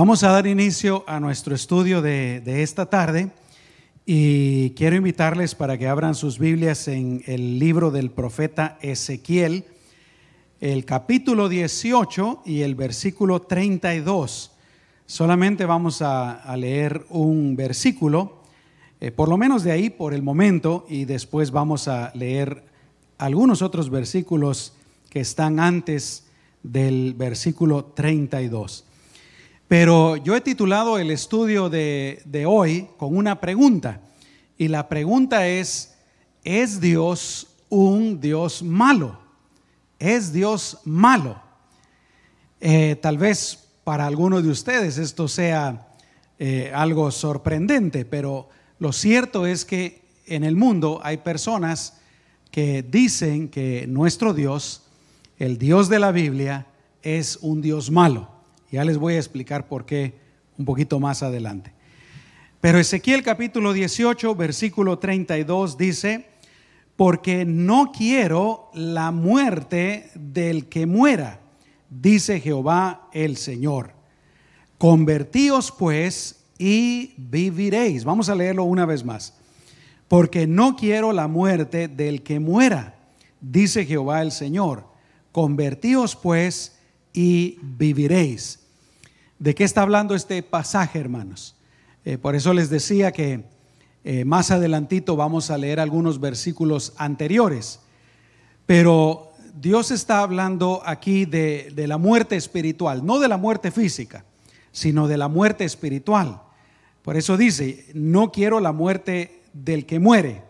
Vamos a dar inicio a nuestro estudio de, esta tarde y quiero invitarles para que abran sus Biblias en el libro del profeta Ezequiel, el capítulo 18 y el versículo 32. Solamente vamos a, a leer un versículo, eh, por lo menos de ahí por el momento, y después vamos a leer algunos otros versículos que están antes del versículo 32. Pero yo he titulado el estudio de, hoy con una pregunta. Y la pregunta es, ¿es Dios un Dios malo? ¿Es Dios malo? Eh, tal vez para algunos de ustedes esto sea eh, algo sorprendente, pero lo cierto es que en el mundo hay personas que dicen que nuestro Dios, el Dios de la Biblia, es un Dios malo. Ya les voy a explicar por qué un poquito más adelante. Pero Ezequiel capítulo 18, versículo 32 dice, porque no quiero la muerte del que muera, dice Jehová el Señor. Convertíos pues y viviréis. Vamos a leerlo una vez más. Porque no quiero la muerte del que muera, dice Jehová el Señor. Convertíos pues y viviréis. ¿De qué está hablando este pasaje, hermanos? Eh, por eso les decía que eh, más adelantito vamos a leer algunos versículos anteriores. Pero Dios está hablando aquí de, la muerte espiritual, no de la muerte física, sino de la muerte espiritual. Por eso dice, no quiero la muerte del que muere.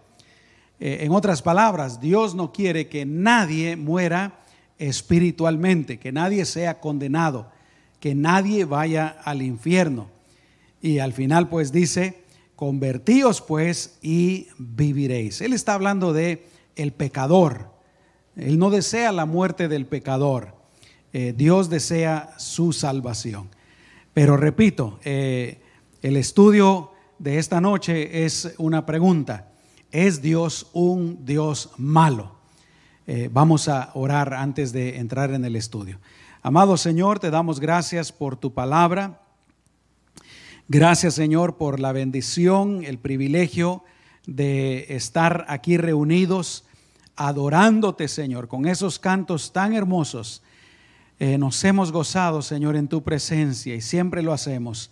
Eh, en otras palabras, Dios no quiere que nadie muera espiritualmente, que nadie sea condenado, que nadie vaya al infierno. Y al final pues dice, convertíos pues y viviréis. Él está hablando de el pecador. Él no desea la muerte del pecador. Eh, Dios desea su salvación. Pero repito, eh, el estudio de esta noche es una pregunta. ¿Es Dios un Dios malo? Eh, vamos a orar antes de entrar en el estudio. Amado Señor, te damos gracias por tu palabra. Gracias Señor por la bendición, el privilegio de estar aquí reunidos adorándote Señor con esos cantos tan hermosos. Eh, nos hemos gozado Señor en tu presencia y siempre lo hacemos.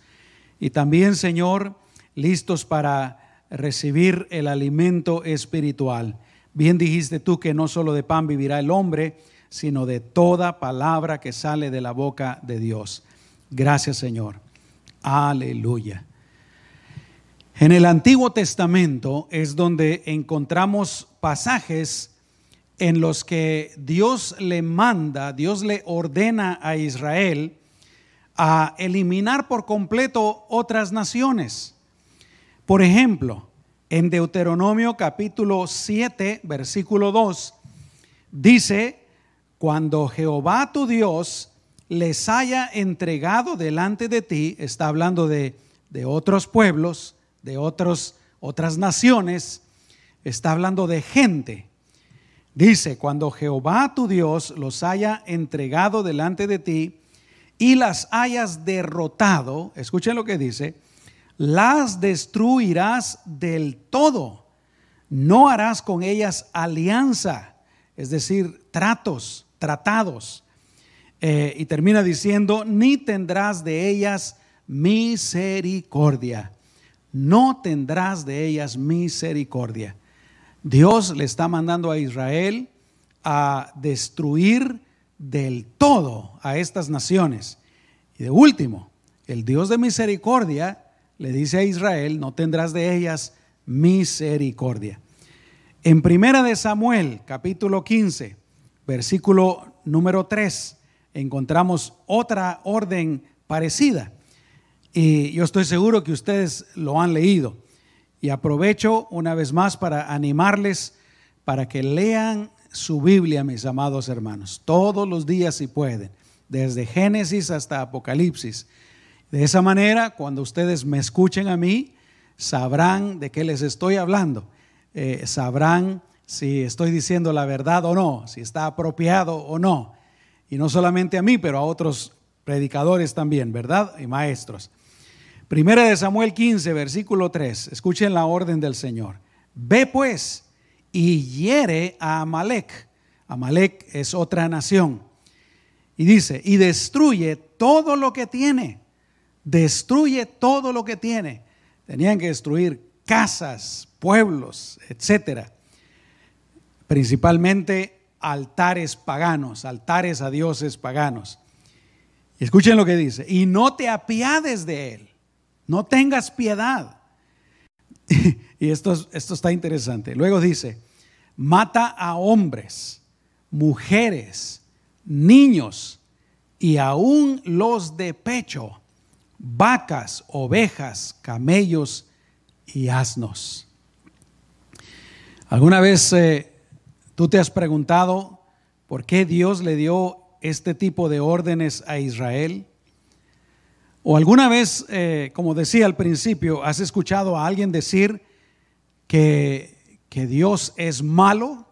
Y también Señor, listos para recibir el alimento espiritual. Bien dijiste tú que no solo de pan vivirá el hombre, sino de toda palabra que sale de la boca de Dios. Gracias Señor. Aleluya. En el Antiguo Testamento es donde encontramos pasajes en los que Dios le manda, Dios le ordena a Israel a eliminar por completo otras naciones. Por ejemplo, en Deuteronomio capítulo 7, versículo 2, dice, cuando Jehová tu Dios les haya entregado delante de ti, está hablando de, de otros pueblos, de otros, otras naciones, está hablando de gente. Dice, cuando Jehová tu Dios los haya entregado delante de ti y las hayas derrotado, escuchen lo que dice, las destruirás del todo. No harás con ellas alianza, es decir, tratos, tratados. Eh, y termina diciendo, ni tendrás de ellas misericordia. No tendrás de ellas misericordia. Dios le está mandando a Israel a destruir del todo a estas naciones. Y de último, el Dios de misericordia le dice a Israel, no tendrás de ellas misericordia. En Primera de Samuel, capítulo 15, versículo número 3, encontramos otra orden parecida. Y yo estoy seguro que ustedes lo han leído. Y aprovecho una vez más para animarles para que lean su Biblia, mis amados hermanos, todos los días si pueden, desde Génesis hasta Apocalipsis de esa manera, cuando ustedes me escuchen a mí, sabrán de qué les estoy hablando. Eh, sabrán si estoy diciendo la verdad o no, si está apropiado o no. Y no solamente a mí, pero a otros predicadores también, ¿verdad? Y maestros. Primera de Samuel 15, versículo 3. Escuchen la orden del Señor. Ve pues y hiere a Amalek. Amalek es otra nación. Y dice, y destruye todo lo que tiene. Destruye todo lo que tiene. Tenían que destruir casas, pueblos, etcétera. Principalmente altares paganos, altares a dioses paganos. Y escuchen lo que dice, y no te apiades de él no tengas piedad. y esto, esto está interesante. Luego dice, mata a hombres, mujeres, niños y aún los de pecho, vacas, ovejas, camellos y asnos. ¿Alguna vez eh, tú te has preguntado por qué Dios le dio este tipo de órdenes a Israel? ¿O alguna vez, eh, como decía al principio, has escuchado a alguien decir que, que Dios es malo?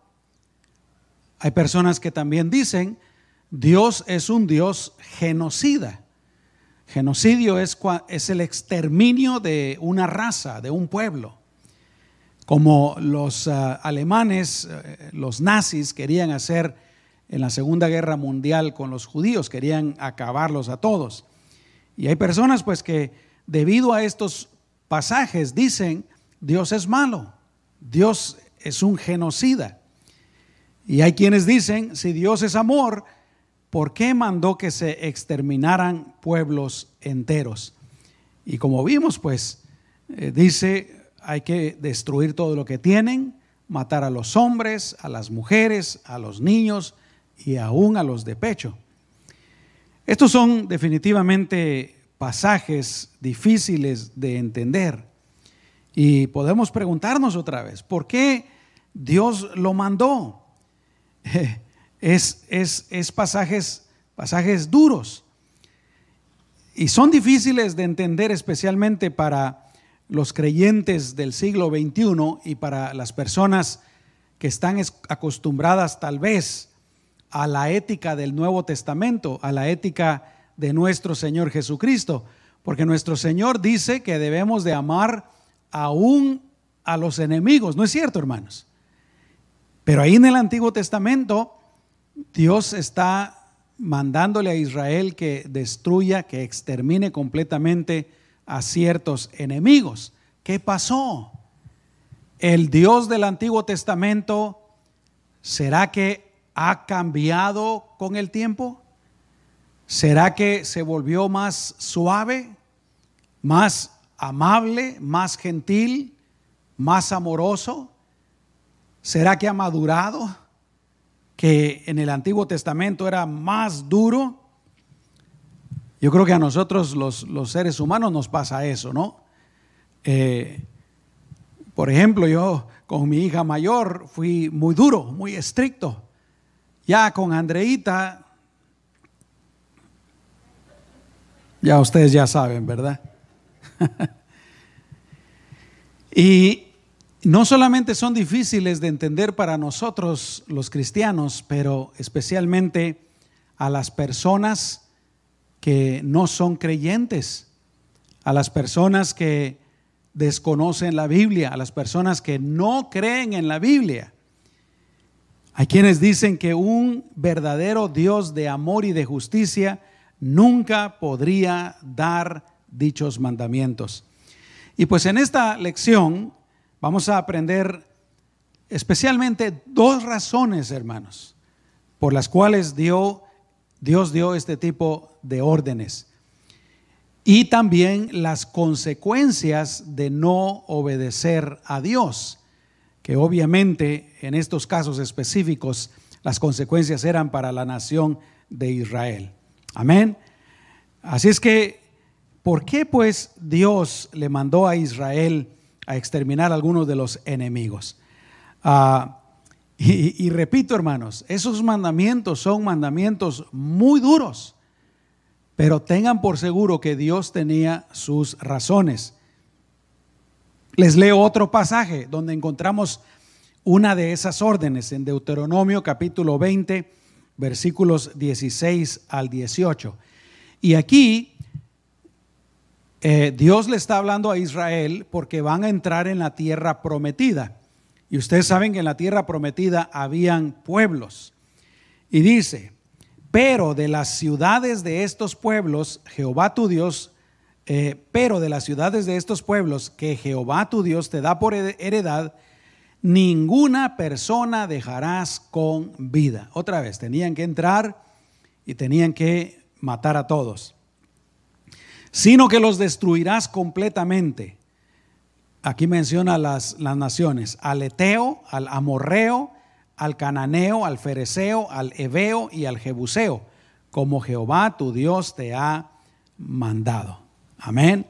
Hay personas que también dicen, Dios es un Dios genocida. Genocidio es, es el exterminio de una raza, de un pueblo. Como los ah, alemanes, eh, los nazis querían hacer en la Segunda Guerra Mundial con los judíos, querían acabarlos a todos. Y hay personas pues que debido a estos pasajes dicen, Dios es malo, Dios es un genocida. Y hay quienes dicen, si Dios es amor, ¿por qué mandó que se exterminaran pueblos enteros? Y como vimos, pues, eh, dice, hay que destruir todo lo que tienen, matar a los hombres, a las mujeres, a los niños y aún a los de pecho. Estos son definitivamente pasajes difíciles de entender. Y podemos preguntarnos otra vez, ¿por qué Dios lo mandó? Es, es, es pasajes, pasajes duros. Y son difíciles de entender especialmente para los creyentes del siglo XXI y para las personas que están acostumbradas tal vez a la ética del Nuevo Testamento, a la ética de nuestro Señor Jesucristo, porque nuestro Señor dice que debemos de amar aún a los enemigos, ¿no es cierto, hermanos? Pero ahí en el Antiguo Testamento Dios está mandándole a Israel que destruya, que extermine completamente a ciertos enemigos. ¿Qué pasó? El Dios del Antiguo Testamento, ¿será que ha cambiado con el tiempo? ¿Será que se volvió más suave, más amable, más gentil, más amoroso? ¿Será que ha madurado? Que en el Antiguo Testamento era más duro. Yo creo que a nosotros los, seres humanos nos pasa eso, ¿no? Eh, por ejemplo, yo con mi hija mayor fui muy duro, muy estricto. Ya con Andreita, ya ustedes ya saben, ¿verdad? y no solamente son difíciles de entender para nosotros los cristianos, pero especialmente a las personas que no son creyentes, a las personas que desconocen la Biblia, a las personas que no creen en la Biblia. Hay quienes dicen que un verdadero Dios de amor y de justicia nunca podría dar dichos mandamientos. Y pues en esta lección vamos a aprender especialmente dos razones, hermanos, por las cuales dio, Dios dio este tipo de órdenes. Y también las consecuencias de no obedecer a Dios que obviamente en estos casos específicos las consecuencias eran para la nación de Israel. Amén. Así es que, ¿por qué pues Dios le mandó a Israel a exterminar a algunos de los enemigos? Ah, y, y repito, hermanos, esos mandamientos son mandamientos muy duros, pero tengan por seguro que Dios tenía sus razones. Les leo otro pasaje donde encontramos una de esas órdenes en Deuteronomio capítulo 20, versículos 16 al 18. Y aquí eh, Dios le está hablando a Israel porque van a entrar en la tierra prometida. Y ustedes saben que en la tierra prometida habían pueblos. Y dice, pero de las ciudades de estos pueblos, Jehová tu Dios, eh, pero de las ciudades de estos pueblos que Jehová tu Dios te da por heredad, ninguna persona dejarás con vida. Otra vez, tenían que entrar y tenían que matar a todos, sino que los destruirás completamente. Aquí menciona las, las naciones, al Eteo, al Amorreo, al Cananeo, al Fereceo, al Ebeo y al Jebuseo, como Jehová tu Dios te ha mandado. Amén.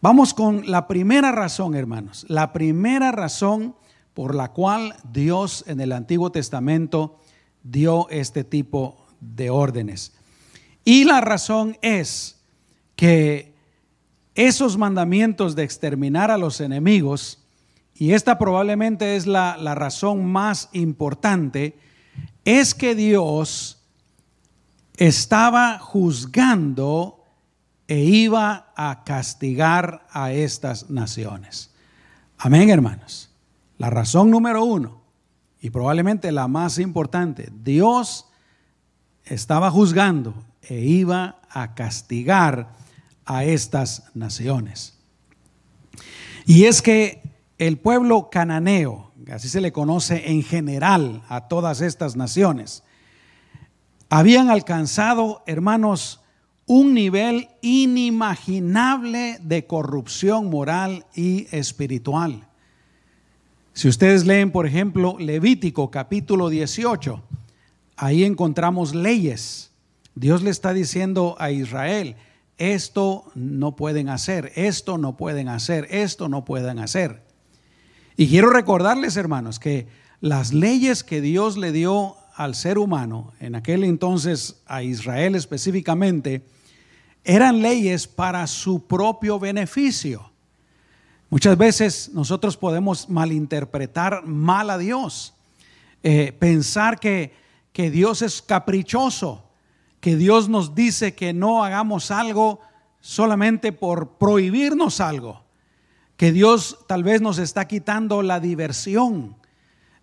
Vamos con la primera razón, hermanos. La primera razón por la cual Dios en el Antiguo Testamento dio este tipo de órdenes. Y la razón es que esos mandamientos de exterminar a los enemigos, y esta probablemente es la, la razón más importante, es que Dios estaba juzgando e iba a castigar a estas naciones. Amén, hermanos. La razón número uno, y probablemente la más importante, Dios estaba juzgando e iba a castigar a estas naciones. Y es que el pueblo cananeo, así se le conoce en general a todas estas naciones, habían alcanzado, hermanos, un nivel inimaginable de corrupción moral y espiritual. Si ustedes leen, por ejemplo, Levítico capítulo 18, ahí encontramos leyes. Dios le está diciendo a Israel, esto no pueden hacer, esto no pueden hacer, esto no pueden hacer. Y quiero recordarles, hermanos, que las leyes que Dios le dio al ser humano, en aquel entonces a Israel específicamente, eran leyes para su propio beneficio. Muchas veces nosotros podemos malinterpretar mal a Dios, eh, pensar que, que Dios es caprichoso, que Dios nos dice que no hagamos algo solamente por prohibirnos algo, que Dios tal vez nos está quitando la diversión,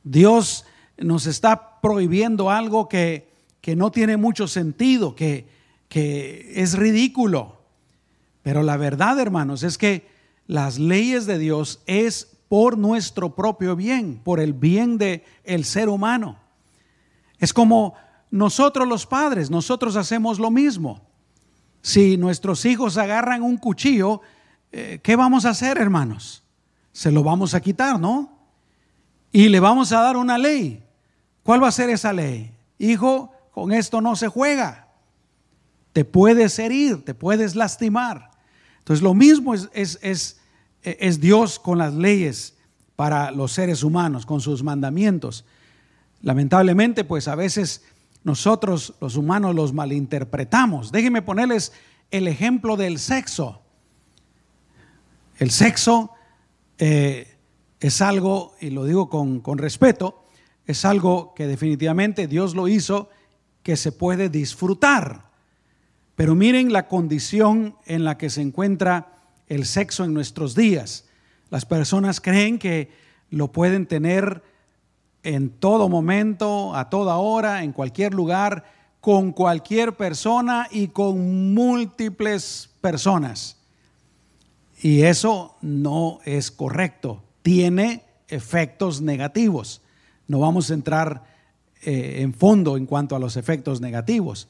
Dios nos está prohibiendo algo que, que no tiene mucho sentido, que, que es ridículo. Pero la verdad, hermanos, es que las leyes de Dios es por nuestro propio bien, por el bien del el ser humano. Es como nosotros los padres, nosotros hacemos lo mismo. Si nuestros hijos agarran un cuchillo, eh, ¿qué vamos a hacer, hermanos? Se lo vamos a quitar, ¿no? Y le vamos a dar una ley. ¿Cuál va a ser esa ley? Hijo, con esto no se juega. Te puedes herir, te puedes lastimar. Entonces lo mismo es, es, Dios con las leyes para los seres humanos, con sus mandamientos. Lamentablemente, pues a veces nosotros los humanos los malinterpretamos. Déjenme ponerles el ejemplo del sexo. El sexo eh, es algo, y lo digo con, con respeto, es algo que definitivamente Dios lo hizo que se puede disfrutar. Pero miren la condición en la que se encuentra el sexo en nuestros días. Las personas creen que lo pueden tener en todo momento, a toda hora, en cualquier lugar, con cualquier persona y con múltiples personas. Y eso no es correcto. Tiene efectos negativos. No vamos a entrar eh, en fondo en cuanto a los efectos negativos.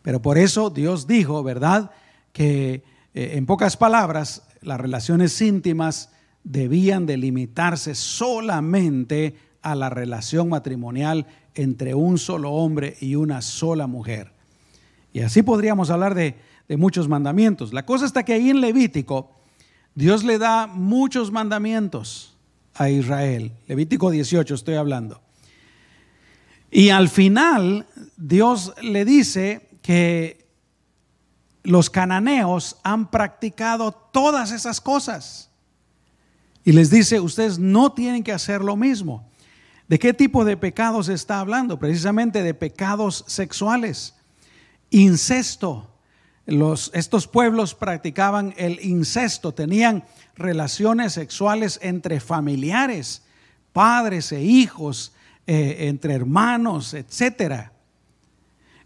Pero por eso Dios dijo, ¿verdad? Que eh, en pocas palabras, las relaciones íntimas debían delimitarse solamente a la relación matrimonial entre un solo hombre y una sola mujer. Y así podríamos hablar de, muchos mandamientos. La cosa está que ahí en Levítico, Dios le da muchos mandamientos a Israel. Levítico 18 estoy hablando. Y al final Dios le dice que los cananeos han practicado todas esas cosas. Y les dice, ustedes no tienen que hacer lo mismo. ¿De qué tipo de pecados está hablando? Precisamente de pecados sexuales, incesto, estos pueblos practicaban el incesto, tenían relaciones sexuales entre familiares, padres e hijos, eh, entre hermanos, etc.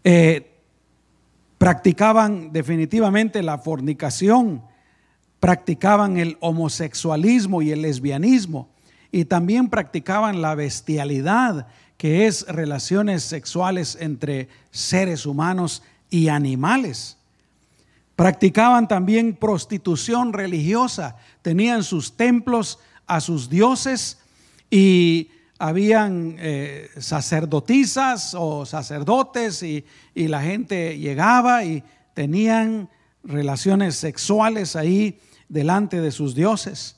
Eh, practicaban definitivamente la fornicación, practicaban el homosexualismo y el lesbianismo, y también practicaban la bestialidad, que es relaciones sexuales entre seres humanos y animales. Practicaban también prostitución religiosa, tenían sus templos a sus dioses y habían eh, sacerdotisas o sacerdotes y, la gente llegaba y tenían relaciones sexuales ahí delante de sus dioses.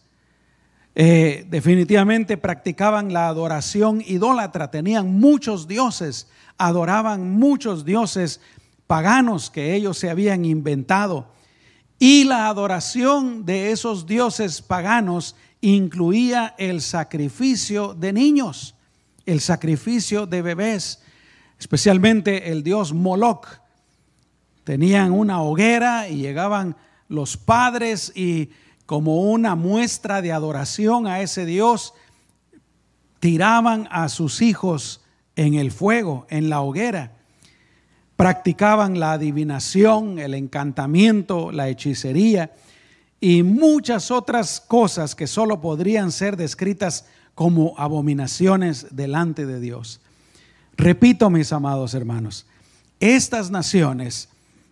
Eh, definitivamente practicaban la adoración idólatra, tenían muchos dioses, adoraban muchos dioses paganos que ellos se habían inventado. Y la adoración de esos dioses paganos incluía el sacrificio de niños, el sacrificio de bebés, especialmente el dios Moloch. Tenían una hoguera y llegaban los padres y como una muestra de adoración a ese dios, tiraban a sus hijos en el fuego, en la hoguera practicaban la adivinación, el encantamiento, la hechicería y muchas otras cosas que solo podrían ser descritas como abominaciones delante de Dios. Repito, mis amados hermanos, estas naciones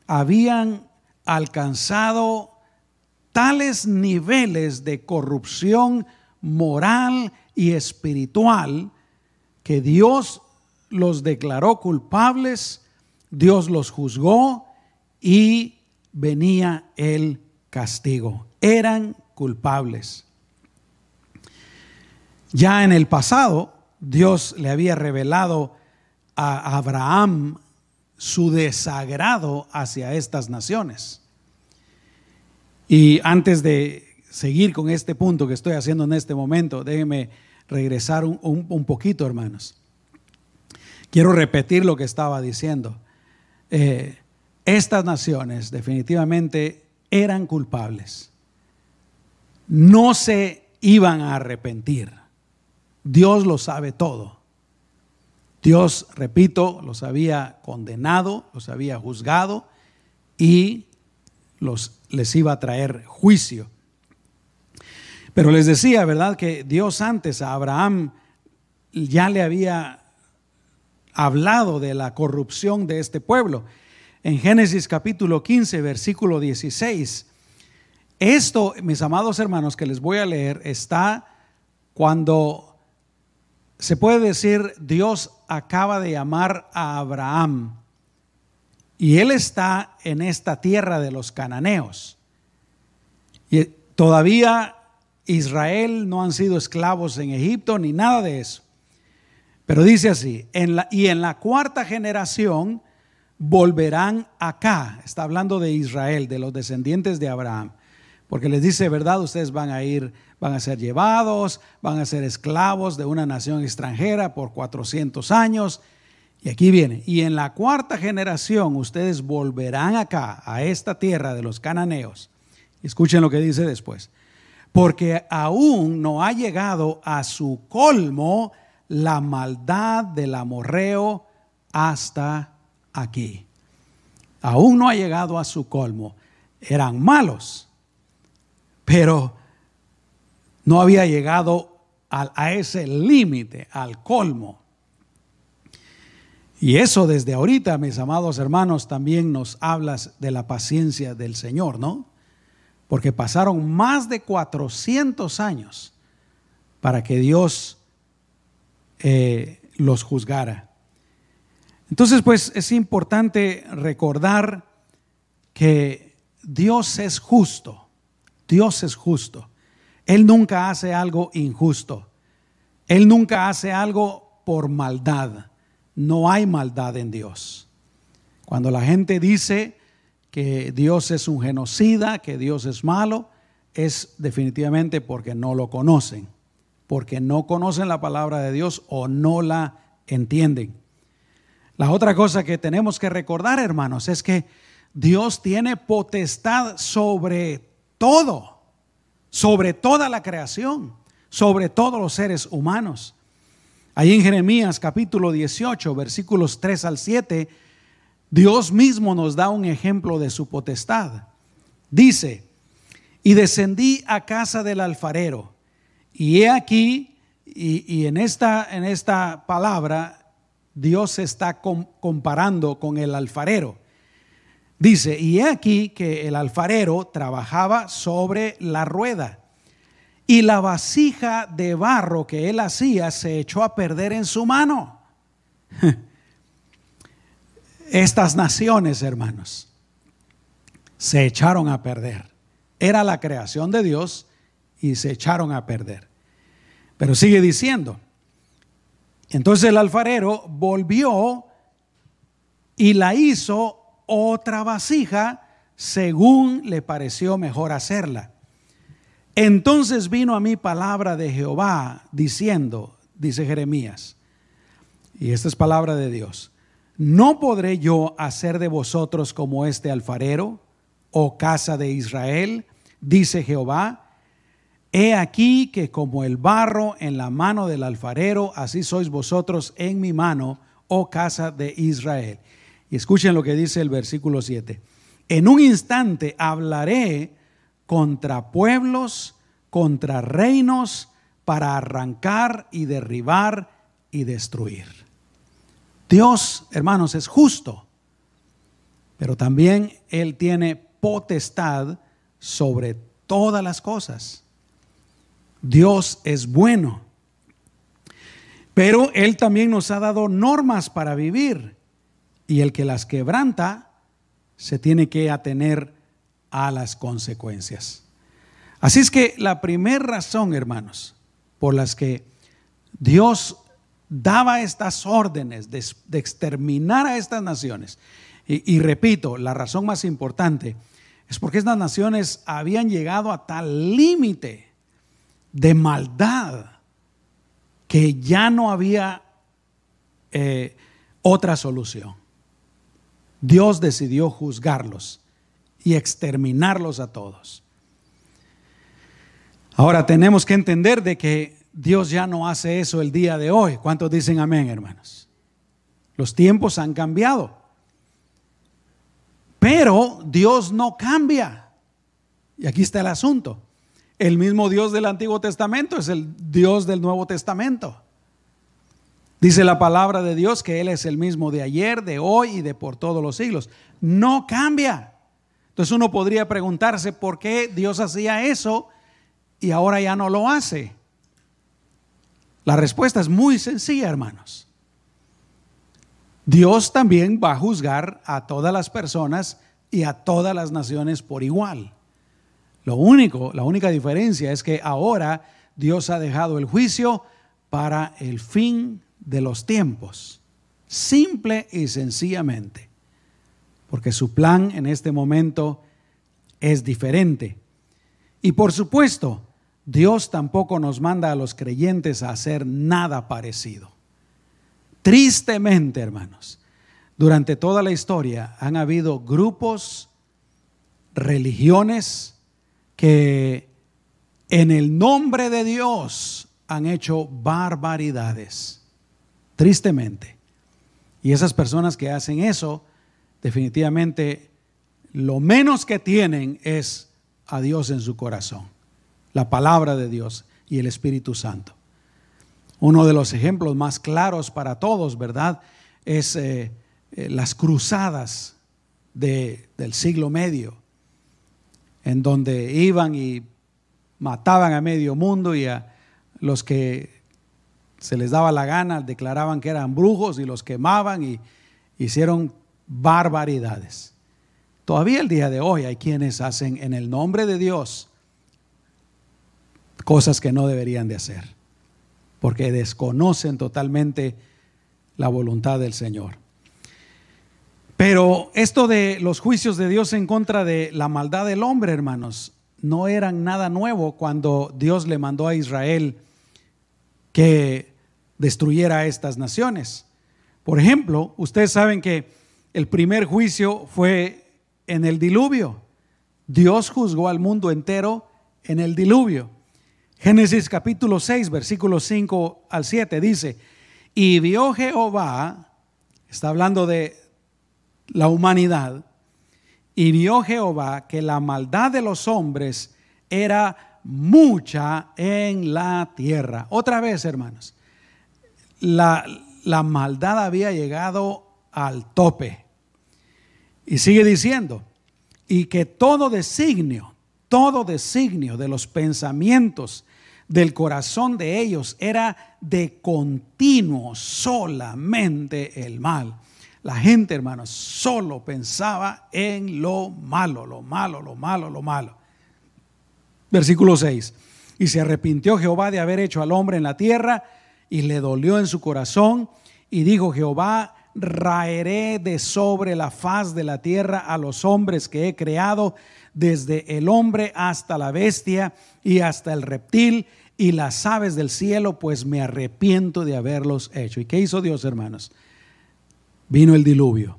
habían alcanzado tales niveles de corrupción moral y espiritual que Dios los declaró culpables Dios los juzgó y venía el castigo. Eran culpables. Ya en el pasado, Dios le había revelado a Abraham su desagrado hacia estas naciones. Y antes de seguir con este punto que estoy haciendo en este momento, déjenme regresar un, poquito, hermanos. Quiero repetir lo que estaba diciendo. Eh, estas naciones definitivamente eran culpables. No se iban a arrepentir. Dios lo sabe todo. Dios, repito, los había condenado, los había juzgado y los, les iba a traer juicio. Pero les decía, ¿verdad? Que Dios antes a Abraham ya le había hablado de la corrupción de este pueblo. En Génesis capítulo 15, versículo 16. Esto, mis amados hermanos, que les voy a leer, está cuando se puede decir Dios acaba de llamar a Abraham y él está en esta tierra de los cananeos. Y todavía Israel no han sido esclavos en Egipto ni nada de eso. Pero dice así, y en la cuarta generación volverán acá. Está hablando de Israel, de los descendientes de Abraham. Porque les dice, ¿verdad? Ustedes van a ir, van a ser llevados, van a ser esclavos de una nación extranjera por 400 años. Y aquí viene, y en la cuarta generación ustedes volverán acá, a esta tierra de los cananeos. Escuchen lo que dice después. Porque aún no ha llegado a su colmo la maldad del amorreo hasta aquí. Aún no ha llegado a su colmo. Eran malos, pero no había llegado a, ese límite, al colmo. Y eso desde ahorita, mis amados hermanos, también nos hablas de la paciencia del Señor, ¿no? Porque pasaron más de 400 años para que Dios eh, los juzgara. Entonces, pues es importante recordar que Dios es justo, Dios es justo. Él nunca hace algo injusto, Él nunca hace algo por maldad. No hay maldad en Dios. Cuando la gente dice que Dios es un genocida, que Dios es malo, es definitivamente porque no lo conocen porque no conocen la palabra de Dios o no la entienden. La otra cosa que tenemos que recordar, hermanos, es que Dios tiene potestad sobre todo, sobre toda la creación, sobre todos los seres humanos. Ahí en Jeremías capítulo 18, versículos 3 al 7, Dios mismo nos da un ejemplo de su potestad. Dice, y descendí a casa del alfarero, y he aquí, y, en, esta, en esta palabra, Dios se está comparando con el alfarero. Dice, y he aquí que el alfarero trabajaba sobre la rueda y la vasija de barro que él hacía se echó a perder en su mano. Estas naciones, hermanos, se echaron a perder. Era la creación de Dios y se echaron a perder. Pero sigue diciendo, entonces el alfarero volvió y la hizo otra vasija según le pareció mejor hacerla. Entonces vino a mí palabra de Jehová diciendo, dice Jeremías, y esta es palabra de Dios, ¿no podré yo hacer de vosotros como este alfarero, oh casa de Israel? Dice Jehová, He aquí que como el barro en la mano del alfarero, así sois vosotros en mi mano, oh casa de Israel. Y escuchen lo que dice el versículo 7. En un instante hablaré contra pueblos, contra reinos, para arrancar y derribar y destruir. Dios, hermanos, es justo, pero también Él tiene potestad sobre todas las cosas. Dios es bueno, pero Él también nos ha dado normas para vivir y el que las quebranta se tiene que atener a las consecuencias. Así es que la primera razón, hermanos, por las que Dios daba estas órdenes de, exterminar a estas naciones, y, repito, la razón más importante es porque estas naciones habían llegado a tal límite de maldad que ya no había eh, otra solución. Dios decidió juzgarlos y exterminarlos a todos. Ahora tenemos que entender de que Dios ya no hace eso el día de hoy. ¿Cuántos dicen amén, hermanos? Los tiempos han cambiado. Pero Dios no cambia. Y aquí está el asunto. El mismo Dios del Antiguo Testamento es el Dios del Nuevo Testamento. Dice la palabra de Dios que Él es el mismo de ayer, de hoy y de por todos los siglos. No cambia. Entonces uno podría preguntarse por qué Dios hacía eso y ahora ya no lo hace. La respuesta es muy sencilla, hermanos. Dios también va a juzgar a todas las personas y a todas las naciones por igual. Lo único, la única diferencia es que ahora Dios ha dejado el juicio para el fin de los tiempos, simple y sencillamente, porque su plan en este momento es diferente. Y por supuesto, Dios tampoco nos manda a los creyentes a hacer nada parecido. Tristemente, hermanos, durante toda la historia han habido grupos, religiones que en el nombre de Dios han hecho barbaridades tristemente. Y esas personas que hacen eso, definitivamente lo menos que tienen es a Dios en su corazón, la palabra de Dios y el Espíritu Santo. Uno de los ejemplos más claros para todos, ¿verdad? Es eh, eh, las cruzadas del siglo medio, en donde iban y mataban a medio mundo y a los que se les daba la gana, declaraban que eran brujos y los quemaban y hicieron barbaridades. Todavía el día de hoy hay quienes hacen en el nombre de Dios cosas que no deberían de hacer, porque desconocen totalmente la voluntad del Señor. Pero esto de los juicios de Dios en contra de la maldad del hombre, hermanos, no eran nada nuevo cuando Dios le mandó a Israel que destruyera a estas naciones. Por ejemplo, ustedes saben que el primer juicio fue en el diluvio. Dios juzgó al mundo entero en el diluvio. Génesis capítulo 6, versículos 5 al 7 dice, y vio Jehová, está hablando de la humanidad, y vio Jehová que la maldad de los hombres era mucha en la tierra. Otra vez, hermanos, la, la maldad había llegado al tope. Y sigue diciendo, y que todo designio, todo designio de los pensamientos del corazón de ellos era de continuo solamente el mal. La gente, hermanos, solo pensaba en lo malo, lo malo, lo malo, lo malo. Versículo 6. Y se arrepintió Jehová de haber hecho al hombre en la tierra y le dolió en su corazón y dijo Jehová, raeré de sobre la faz de la tierra a los hombres que he creado, desde el hombre hasta la bestia y hasta el reptil y las aves del cielo, pues me arrepiento de haberlos hecho. ¿Y qué hizo Dios, hermanos? Vino el diluvio.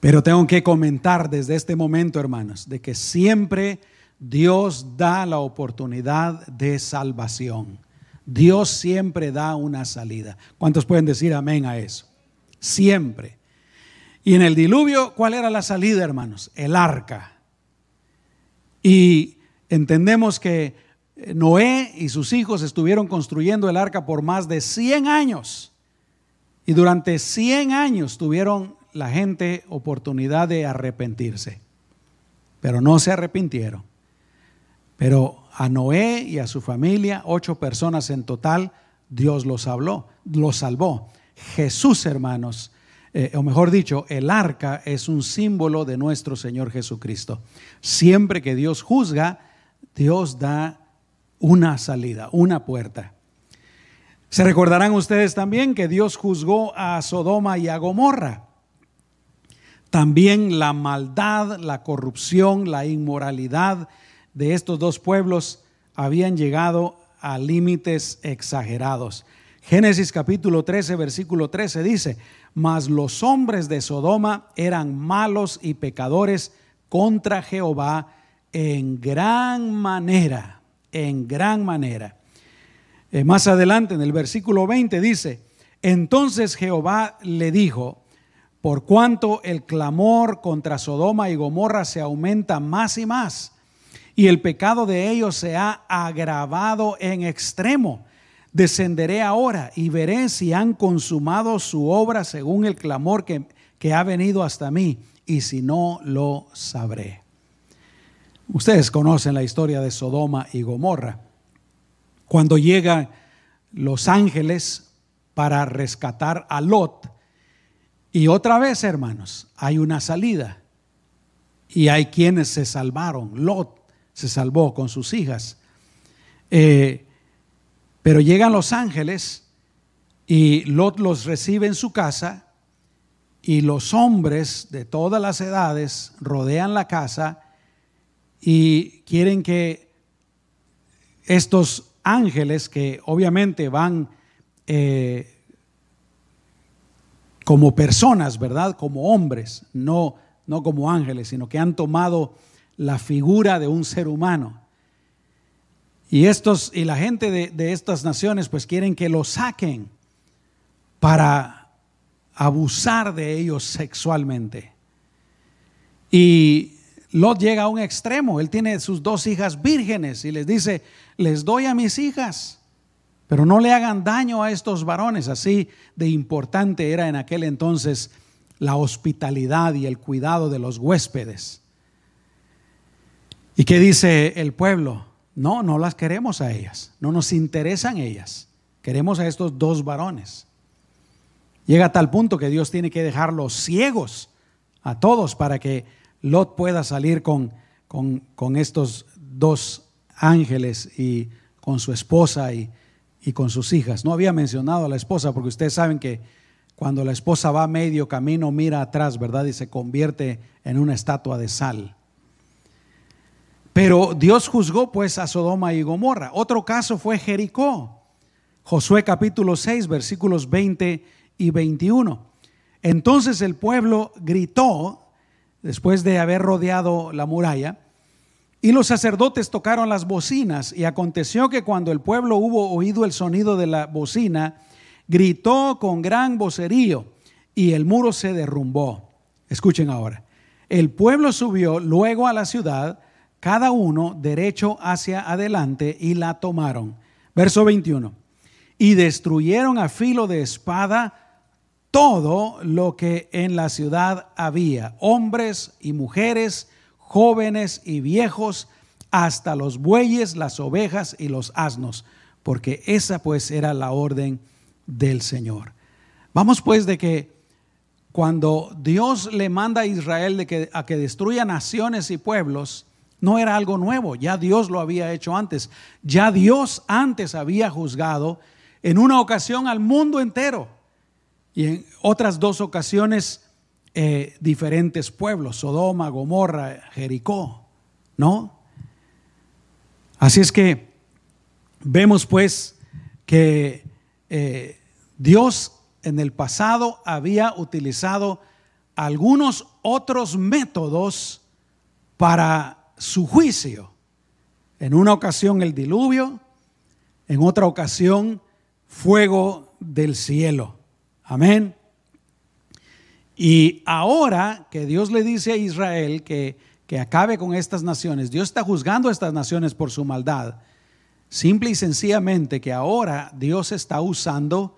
Pero tengo que comentar desde este momento, hermanos, de que siempre Dios da la oportunidad de salvación. Dios siempre da una salida. ¿Cuántos pueden decir amén a eso? Siempre. Y en el diluvio, ¿cuál era la salida, hermanos? El arca. Y entendemos que Noé y sus hijos estuvieron construyendo el arca por más de 100 años. Y durante 100 años tuvieron la gente oportunidad de arrepentirse. Pero no se arrepintieron. Pero a Noé y a su familia, ocho personas en total, Dios los habló, los salvó. Jesús, hermanos, eh, o mejor dicho, el arca es un símbolo de nuestro Señor Jesucristo. Siempre que Dios juzga, Dios da una salida, una puerta. Se recordarán ustedes también que Dios juzgó a Sodoma y a Gomorra. También la maldad, la corrupción, la inmoralidad, de estos dos pueblos habían llegado a límites exagerados. Génesis capítulo 13, versículo 13 dice, mas los hombres de Sodoma eran malos y pecadores contra Jehová en gran manera, en gran manera. Eh, más adelante en el versículo 20 dice, entonces Jehová le dijo, por cuanto el clamor contra Sodoma y Gomorra se aumenta más y más, y el pecado de ellos se ha agravado en extremo. Descenderé ahora y veré si han consumado su obra según el clamor que, que ha venido hasta mí, y si no, lo sabré. Ustedes conocen la historia de Sodoma y Gomorra. Cuando llegan los ángeles para rescatar a Lot, y otra vez, hermanos, hay una salida. Y hay quienes se salvaron. Lot se salvó con sus hijas. Eh, pero llegan los ángeles y Lot los recibe en su casa y los hombres de todas las edades rodean la casa y quieren que estos ángeles que obviamente van eh, como personas, ¿verdad? Como hombres, no, no como ángeles, sino que han tomado la figura de un ser humano. Y, estos, y la gente de, de estas naciones pues quieren que lo saquen para abusar de ellos sexualmente. Y Lot llega a un extremo, él tiene sus dos hijas vírgenes y les dice, les doy a mis hijas, pero no le hagan daño a estos varones. Así de importante era en aquel entonces la hospitalidad y el cuidado de los huéspedes. ¿Y qué dice el pueblo? No, no las queremos a ellas, no nos interesan ellas, queremos a estos dos varones. Llega a tal punto que Dios tiene que dejarlos ciegos a todos para que Lot pueda salir con, con, estos dos ángeles y con su esposa y, y con sus hijas. No había mencionado a la esposa porque ustedes saben que cuando la esposa va a medio camino mira atrás, ¿verdad? Y se convierte en una estatua de sal. Pero Dios juzgó pues a Sodoma y Gomorra. Otro caso fue Jericó. Josué capítulo 6 versículos 20 y 21. Entonces el pueblo gritó después de haber rodeado la muralla. Y los sacerdotes tocaron las bocinas y aconteció que cuando el pueblo hubo oído el sonido de la bocina, gritó con gran vocerío y el muro se derrumbó. Escuchen ahora. El pueblo subió luego a la ciudad, cada uno derecho hacia adelante y la tomaron. Verso 21. Y destruyeron a filo de espada todo lo que en la ciudad había, hombres y mujeres, jóvenes y viejos, hasta los bueyes, las ovejas y los asnos, porque esa pues era la orden del Señor. Vamos pues de que cuando Dios le manda a Israel de que, a que destruya naciones y pueblos, no era algo nuevo, ya Dios lo había hecho antes, ya Dios antes había juzgado en una ocasión al mundo entero y en otras dos ocasiones eh, diferentes pueblos, Sodoma, Gomorra, Jericó, ¿no? Así es que vemos pues que eh, Dios en el pasado había utilizado algunos otros métodos para su juicio. En una ocasión el diluvio, en otra ocasión fuego del cielo. Amén. Y ahora que Dios le dice a Israel que, que acabe con estas naciones, Dios está juzgando a estas naciones por su maldad. Simple y sencillamente que ahora Dios está usando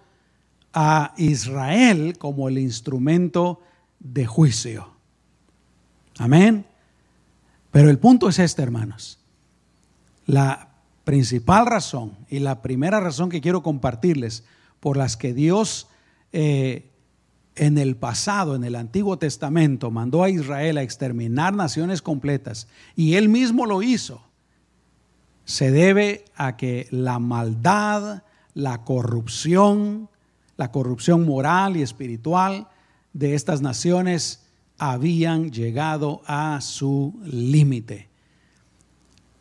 a Israel como el instrumento de juicio. Amén. Pero el punto es este, hermanos. La principal razón y la primera razón que quiero compartirles por las que Dios eh, en el pasado, en el Antiguo Testamento, mandó a Israel a exterminar naciones completas y él mismo lo hizo, se debe a que la maldad, la corrupción, la corrupción moral y espiritual de estas naciones habían llegado a su límite.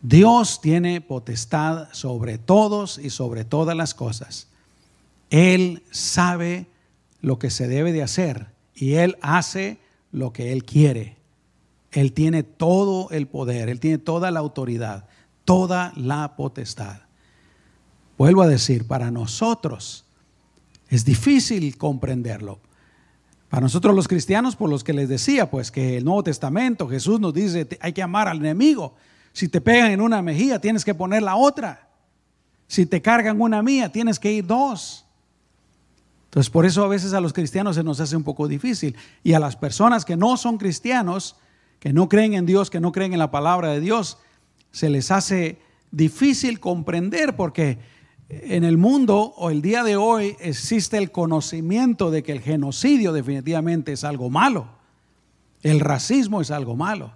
Dios tiene potestad sobre todos y sobre todas las cosas. Él sabe lo que se debe de hacer y Él hace lo que Él quiere. Él tiene todo el poder, Él tiene toda la autoridad, toda la potestad. Vuelvo a decir, para nosotros es difícil comprenderlo. Para nosotros los cristianos, por los que les decía, pues que el Nuevo Testamento, Jesús nos dice, hay que amar al enemigo. Si te pegan en una mejilla, tienes que poner la otra. Si te cargan una mía, tienes que ir dos. Entonces, por eso a veces a los cristianos se nos hace un poco difícil. Y a las personas que no son cristianos, que no creen en Dios, que no creen en la palabra de Dios, se les hace difícil comprender porque en el mundo o el día de hoy existe el conocimiento de que el genocidio definitivamente es algo malo. El racismo es algo malo.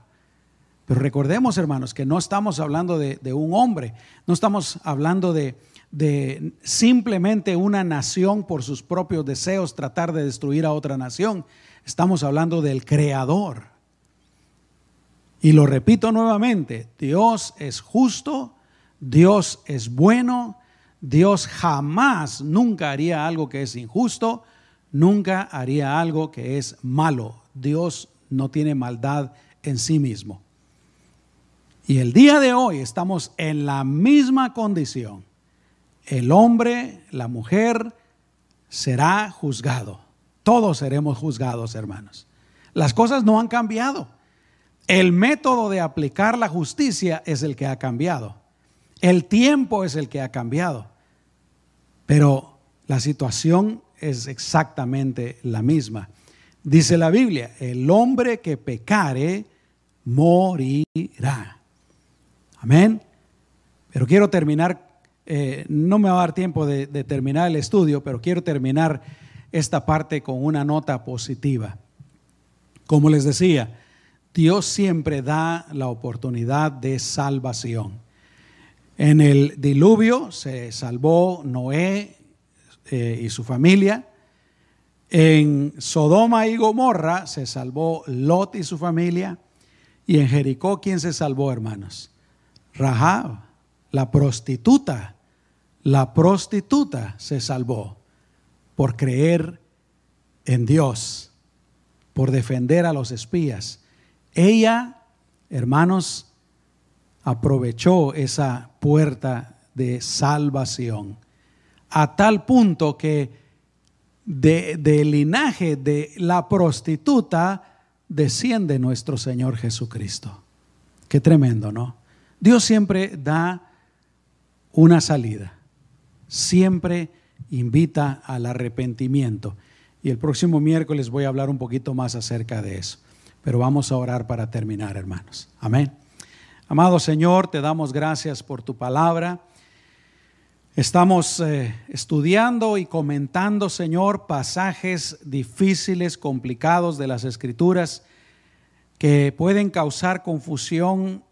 Pero recordemos, hermanos, que no estamos hablando de, de un hombre, no estamos hablando de, de simplemente una nación por sus propios deseos tratar de destruir a otra nación. Estamos hablando del creador. Y lo repito nuevamente, Dios es justo, Dios es bueno, Dios jamás, nunca haría algo que es injusto, nunca haría algo que es malo. Dios no tiene maldad en sí mismo. Y el día de hoy estamos en la misma condición el hombre, la mujer, será juzgado. Todos seremos juzgados, hermanos. Las cosas no han cambiado. El método de aplicar la justicia es el que ha cambiado. El tiempo es el que ha cambiado. Pero la situación es exactamente la misma. Dice la Biblia, el hombre que pecare morirá. Amén. Pero quiero terminar eh, no me va a dar tiempo de, de terminar el estudio, pero quiero terminar esta parte con una nota positiva. Como les decía, Dios siempre da la oportunidad de salvación. En el diluvio se salvó Noé eh, y su familia. En Sodoma y Gomorra se salvó Lot y su familia. Y en Jericó, ¿quién se salvó, hermanos? Rahab la prostituta, la prostituta se salvó por creer en Dios, por defender a los espías Ella, hermanos, aprovechó esa puerta de salvación a tal punto que del linaje de la prostituta desciende nuestro Señor Jesucristo. Qué tremendo, ¿no? Dios siempre da una salida, siempre invita al arrepentimiento. Y el próximo miércoles voy a hablar un poquito más acerca de eso. Pero vamos a orar para terminar, hermanos. Amén. Amado Señor, te damos gracias por tu palabra. Estamos eh, estudiando y comentando, Señor, pasajes difíciles, complicados de las Escrituras que pueden causar confusión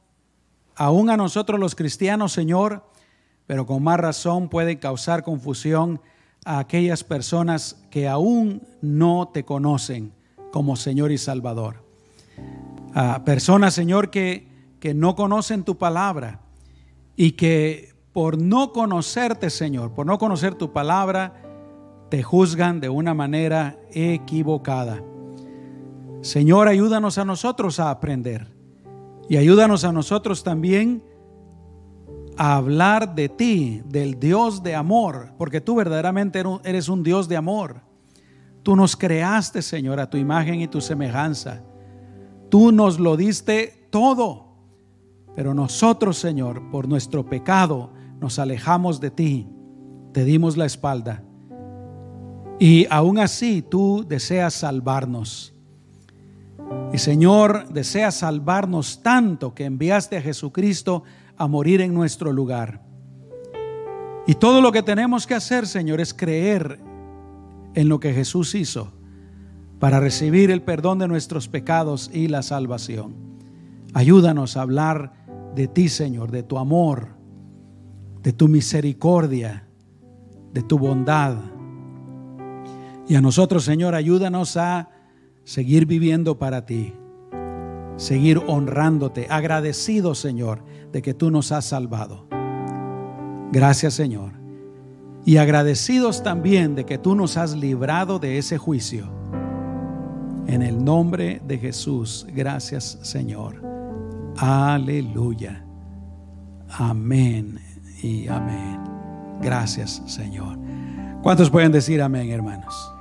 aún a nosotros los cristianos, Señor, pero con más razón pueden causar confusión a aquellas personas que aún no te conocen como Señor y Salvador. A personas, Señor, que, que no conocen tu palabra y que por no conocerte, Señor, por no conocer tu palabra, te juzgan de una manera equivocada. Señor, ayúdanos a nosotros a aprender y ayúdanos a nosotros también a hablar de ti, del Dios de amor, porque tú verdaderamente eres un Dios de amor. Tú nos creaste, Señor, a tu imagen y tu semejanza. Tú nos lo diste todo, pero nosotros, Señor, por nuestro pecado, nos alejamos de ti, te dimos la espalda. Y aún así tú deseas salvarnos. Y Señor, deseas salvarnos tanto que enviaste a Jesucristo a morir en nuestro lugar. Y todo lo que tenemos que hacer, Señor, es creer en lo que Jesús hizo para recibir el perdón de nuestros pecados y la salvación. Ayúdanos a hablar de ti, Señor, de tu amor, de tu misericordia, de tu bondad. Y a nosotros, Señor, ayúdanos a seguir viviendo para ti, seguir honrándote, agradecido, Señor, de que tú nos has salvado. Gracias, Señor. Y agradecidos también de que tú nos has librado de ese juicio. En el nombre de Jesús, gracias, Señor. Aleluya. Amén y amén. Gracias, Señor. ¿Cuántos pueden decir amén, hermanos?